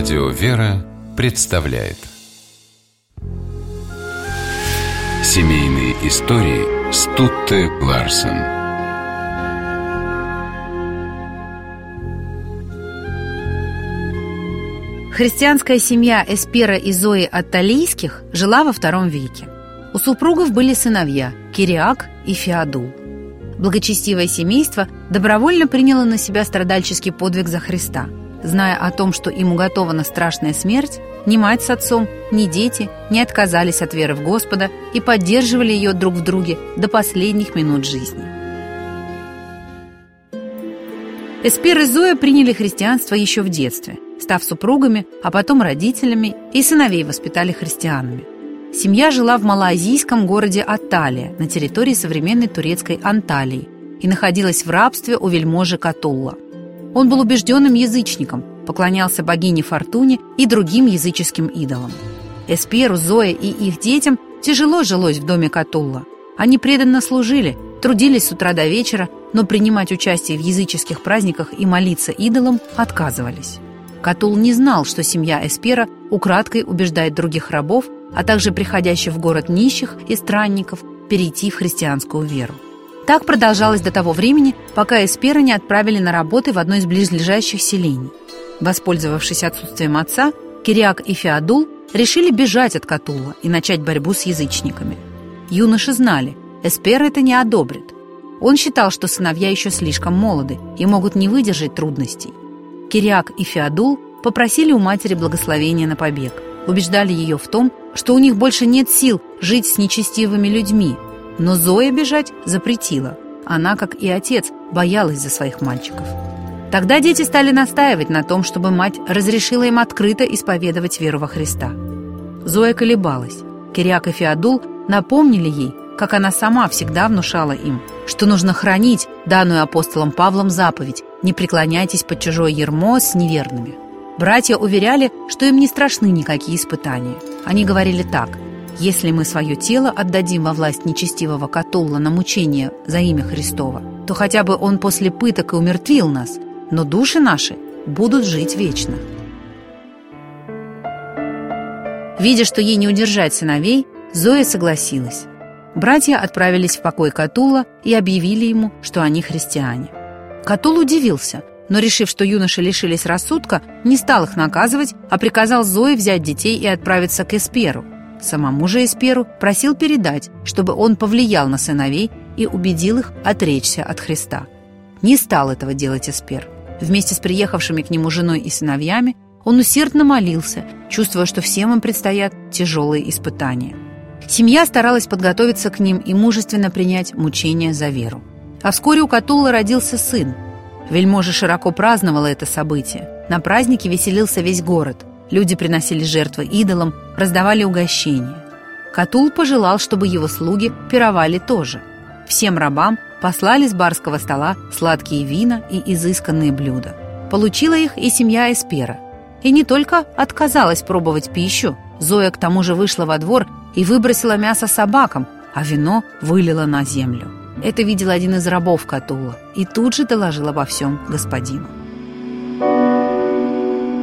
Радио «Вера» представляет Семейные истории Стутте Ларсен Христианская семья Эспера и Зои Атталийских жила во втором веке. У супругов были сыновья Кириак и Феодул. Благочестивое семейство добровольно приняло на себя страдальческий подвиг за Христа – Зная о том, что им уготована страшная смерть, ни мать с отцом, ни дети не отказались от веры в Господа и поддерживали ее друг в друге до последних минут жизни. Эспер и Зоя приняли христианство еще в детстве, став супругами, а потом родителями, и сыновей воспитали христианами. Семья жила в малоазийском городе Атталия на территории современной турецкой Анталии и находилась в рабстве у вельможи Катулла – он был убежденным язычником, поклонялся богине Фортуне и другим языческим идолам. Эсперу, Зое и их детям тяжело жилось в доме Катулла. Они преданно служили, трудились с утра до вечера, но принимать участие в языческих праздниках и молиться идолам отказывались. Катул не знал, что семья Эспера украдкой убеждает других рабов, а также приходящих в город нищих и странников перейти в христианскую веру. Так продолжалось до того времени, пока Эспера не отправили на работы в одно из близлежащих селений. Воспользовавшись отсутствием отца, Кириак и Феодул решили бежать от Катула и начать борьбу с язычниками. Юноши знали, Эспера это не одобрит. Он считал, что сыновья еще слишком молоды и могут не выдержать трудностей. Кириак и Феодул попросили у матери благословения на побег, убеждали ее в том, что у них больше нет сил жить с нечестивыми людьми, но Зоя бежать запретила. Она, как и отец, боялась за своих мальчиков. Тогда дети стали настаивать на том, чтобы мать разрешила им открыто исповедовать веру во Христа. Зоя колебалась. Кириак и Феодул напомнили ей, как она сама всегда внушала им, что нужно хранить данную апостолом Павлом заповедь «Не преклоняйтесь под чужое ермо с неверными». Братья уверяли, что им не страшны никакие испытания. Они говорили так – если мы свое тело отдадим во власть нечестивого Катулла на мучение за имя Христова, то хотя бы он после пыток и умертвил нас, но души наши будут жить вечно. Видя, что ей не удержать сыновей, Зоя согласилась. Братья отправились в покой Катула и объявили ему, что они христиане. Катул удивился, но, решив, что юноши лишились рассудка, не стал их наказывать, а приказал Зое взять детей и отправиться к Эсперу – Самому же Эсперу просил передать, чтобы он повлиял на сыновей и убедил их отречься от Христа. Не стал этого делать Эспер. Вместе с приехавшими к нему женой и сыновьями он усердно молился, чувствуя, что всем им предстоят тяжелые испытания. Семья старалась подготовиться к ним и мужественно принять мучения за веру. А вскоре у Катулла родился сын. Вельможа широко праздновала это событие. На празднике веселился весь город. Люди приносили жертвы идолам, раздавали угощения. Катул пожелал, чтобы его слуги пировали тоже. Всем рабам послали с барского стола сладкие вина и изысканные блюда. Получила их и семья Эспера. И не только отказалась пробовать пищу, Зоя к тому же вышла во двор и выбросила мясо собакам, а вино вылила на землю. Это видел один из рабов Катула и тут же доложил обо всем господину.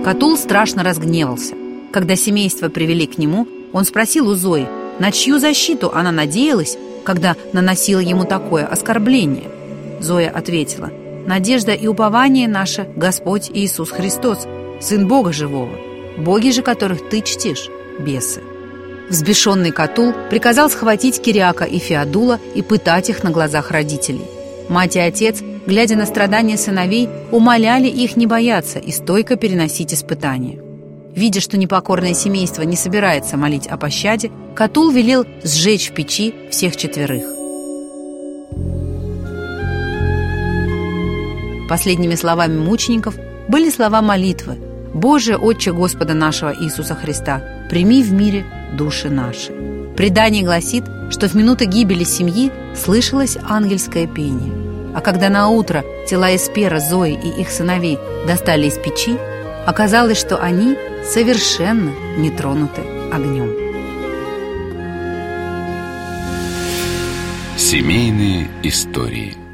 Катул страшно разгневался. Когда семейство привели к нему, он спросил у Зои, на чью защиту она надеялась, когда наносила ему такое оскорбление. Зоя ответила, «Надежда и упование наше – Господь Иисус Христос, Сын Бога Живого, боги же, которых ты чтишь, бесы». Взбешенный Катул приказал схватить Кириака и Феодула и пытать их на глазах родителей. Мать и отец глядя на страдания сыновей, умоляли их не бояться и стойко переносить испытания. Видя, что непокорное семейство не собирается молить о пощаде, Катул велел сжечь в печи всех четверых. Последними словами мучеников были слова молитвы «Боже, Отче Господа нашего Иисуса Христа, прими в мире души наши». Предание гласит, что в минуты гибели семьи слышалось ангельское пение – а когда на утро тела Эспера, Зои и их сыновей достали из печи, оказалось, что они совершенно не тронуты огнем. Семейные истории –